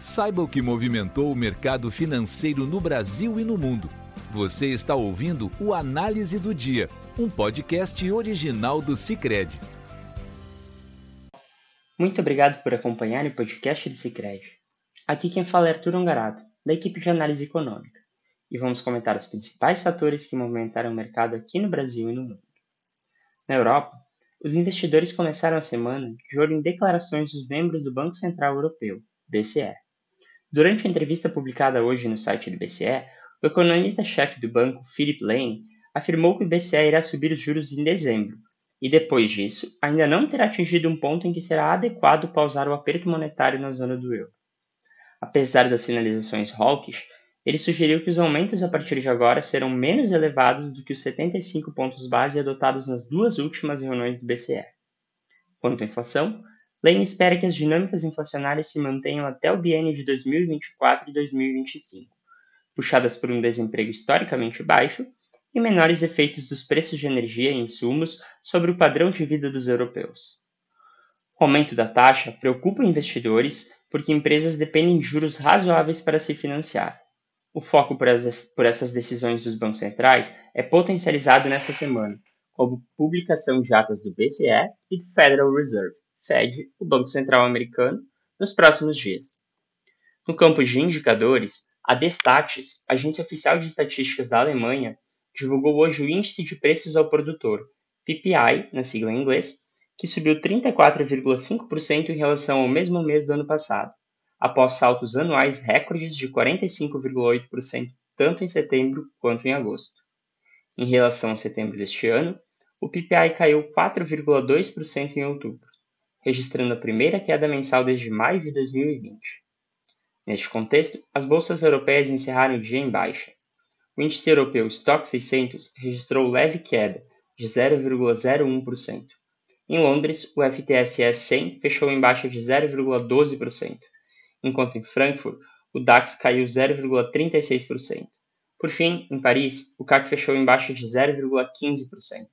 Saiba o que movimentou o mercado financeiro no Brasil e no mundo. Você está ouvindo o Análise do Dia, um podcast original do Cicred. Muito obrigado por acompanhar o podcast do Cicred. Aqui quem fala é Arthur Ongarato, da equipe de análise econômica, e vamos comentar os principais fatores que movimentaram o mercado aqui no Brasil e no mundo. Na Europa, os investidores começaram a semana de olho em declarações dos membros do Banco Central Europeu, BCE. Durante a entrevista publicada hoje no site do BCE, o economista-chefe do banco, Philip Lane, afirmou que o BCE irá subir os juros em dezembro, e depois disso, ainda não terá atingido um ponto em que será adequado pausar o aperto monetário na zona do euro. Apesar das sinalizações hawkish, ele sugeriu que os aumentos a partir de agora serão menos elevados do que os 75 pontos base adotados nas duas últimas reuniões do BCE. Quanto à inflação, Lane espera que as dinâmicas inflacionárias se mantenham até o biênio de 2024 e 2025, puxadas por um desemprego historicamente baixo e menores efeitos dos preços de energia e insumos sobre o padrão de vida dos europeus. O aumento da taxa preocupa investidores porque empresas dependem de juros razoáveis para se financiar. O foco por essas decisões dos bancos centrais é potencializado nesta semana, como publicação de atas do BCE e do Federal Reserve, Fed, o Banco Central americano, nos próximos dias. No campo de indicadores, a Destatis, agência oficial de estatísticas da Alemanha, divulgou hoje o índice de preços ao produtor, PPI, na sigla em inglês, que subiu 34,5% em relação ao mesmo mês do ano passado, após saltos anuais recordes de 45,8% tanto em setembro quanto em agosto. Em relação a setembro deste ano, o PPI caiu 4,2% em outubro registrando a primeira queda mensal desde maio de 2020. Neste contexto, as bolsas europeias encerraram o dia em baixa. O índice europeu Stock 600 registrou leve queda de 0,01%. Em Londres, o FTSE 100 fechou em baixa de 0,12%, enquanto em Frankfurt o DAX caiu 0,36%. Por fim, em Paris, o CAC fechou em baixa de 0,15%.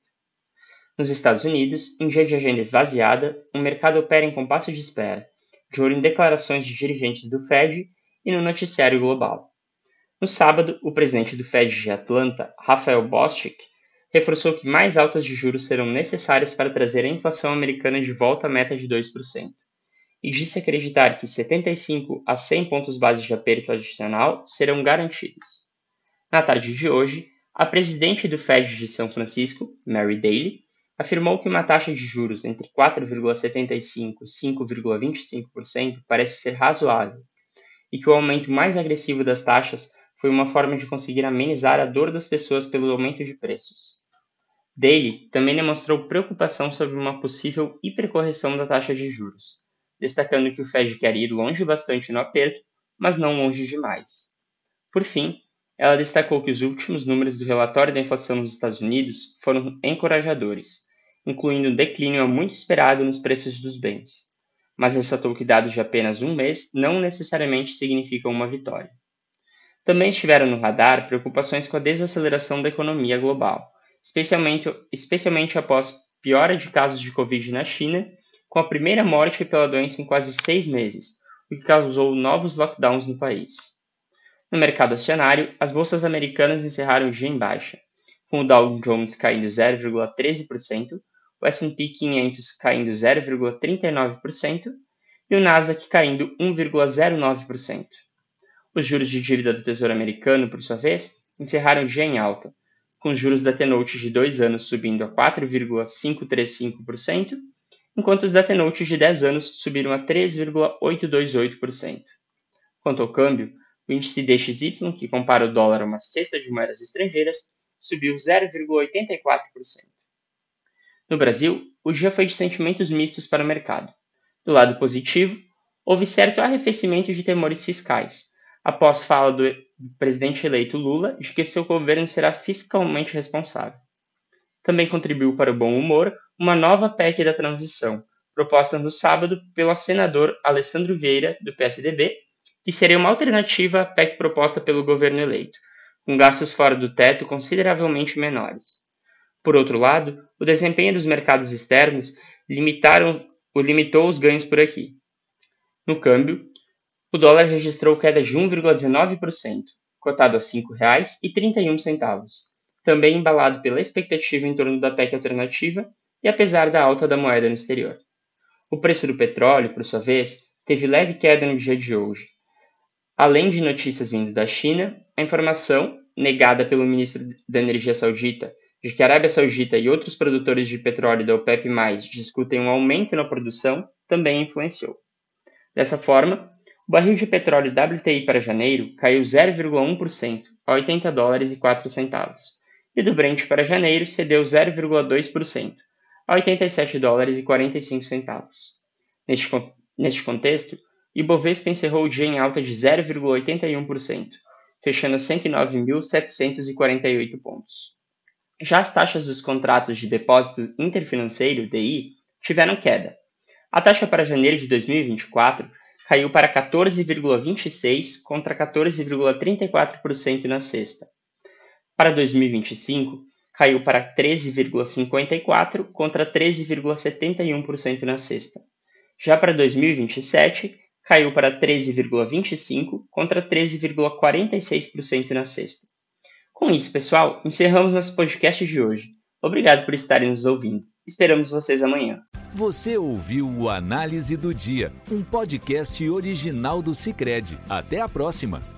Nos Estados Unidos, em dia de agenda esvaziada, o mercado opera em compasso de espera, de olho em declarações de dirigentes do Fed e no noticiário global. No sábado, o presidente do Fed de Atlanta, Rafael Bostic, reforçou que mais altas de juros serão necessárias para trazer a inflação americana de volta à meta de 2%, e disse acreditar que 75 a 100 pontos base de aperto adicional serão garantidos. Na tarde de hoje, a presidente do Fed de São Francisco, Mary Daly, afirmou que uma taxa de juros entre 4,75% e 5,25% parece ser razoável e que o aumento mais agressivo das taxas foi uma forma de conseguir amenizar a dor das pessoas pelo aumento de preços. Daly também demonstrou preocupação sobre uma possível hipercorreção da taxa de juros, destacando que o Fed quer ir longe bastante no aperto, mas não longe demais. Por fim, ela destacou que os últimos números do relatório da inflação nos Estados Unidos foram encorajadores incluindo um declínio muito esperado nos preços dos bens, mas ressaltou que dados de apenas um mês não necessariamente significam uma vitória. Também estiveram no radar preocupações com a desaceleração da economia global, especialmente, especialmente após piora de casos de Covid na China, com a primeira morte pela doença em quase seis meses, o que causou novos lockdowns no país. No mercado acionário, as bolsas americanas encerraram o dia em baixa, com o Dow Jones caindo 0,13%, o S&P 500 caindo 0,39% e o Nasdaq caindo 1,09%. Os juros de dívida do Tesouro Americano, por sua vez, encerraram o dia em alta, com os juros da T-Note de 2 anos subindo a 4,535%, enquanto os da T-Note de 10 anos subiram a 3,828%. Quanto ao câmbio, o índice DXY, que compara o dólar a uma cesta de moedas estrangeiras, subiu 0,84%. No Brasil, o dia foi de sentimentos mistos para o mercado. Do lado positivo, houve certo arrefecimento de temores fiscais, após fala do presidente eleito Lula de que seu governo será fiscalmente responsável. Também contribuiu para o bom humor uma nova PEC da transição, proposta no sábado pelo senador Alessandro Vieira, do PSDB, que seria uma alternativa à PEC proposta pelo governo eleito, com gastos fora do teto consideravelmente menores. Por outro lado, o desempenho dos mercados externos limitaram, o limitou os ganhos por aqui. No câmbio, O dólar registrou queda de 1,19%, cotado a R$ 5,31, também embalado pela expectativa em torno da PEC alternativa e apesar da alta da moeda no exterior. O preço do petróleo, por sua vez, teve leve queda no dia de hoje. Além de notícias vindo da China, a informação, negada pelo ministro da Energia Saudita, de que a Arábia Saudita e outros produtores de petróleo da OPEP+, discutem um aumento na produção, também influenciou. Dessa forma, o barril de petróleo WTI para janeiro caiu 0,1% a 80 dólares e 4 centavos, e do Brent para janeiro cedeu 0,2% a 87 dólares e 45 centavos. Neste, neste contexto, Ibovespa encerrou o dia em alta de 0,81%, fechando a 109.748 pontos. Já as taxas dos contratos de depósito interfinanceiro, DI, tiveram queda. A taxa para janeiro de 2024 caiu para 14,26% contra 14,34% na sexta. Para 2025, caiu para 13,54% contra 13,71% na sexta. Já para 2027, caiu para 13,25% contra 13,46% na sexta. Com isso, pessoal, encerramos nosso podcast de hoje. Obrigado por estarem nos ouvindo. Esperamos vocês amanhã. Você ouviu o Análise do Dia, um podcast original do Cicred. Até a próxima!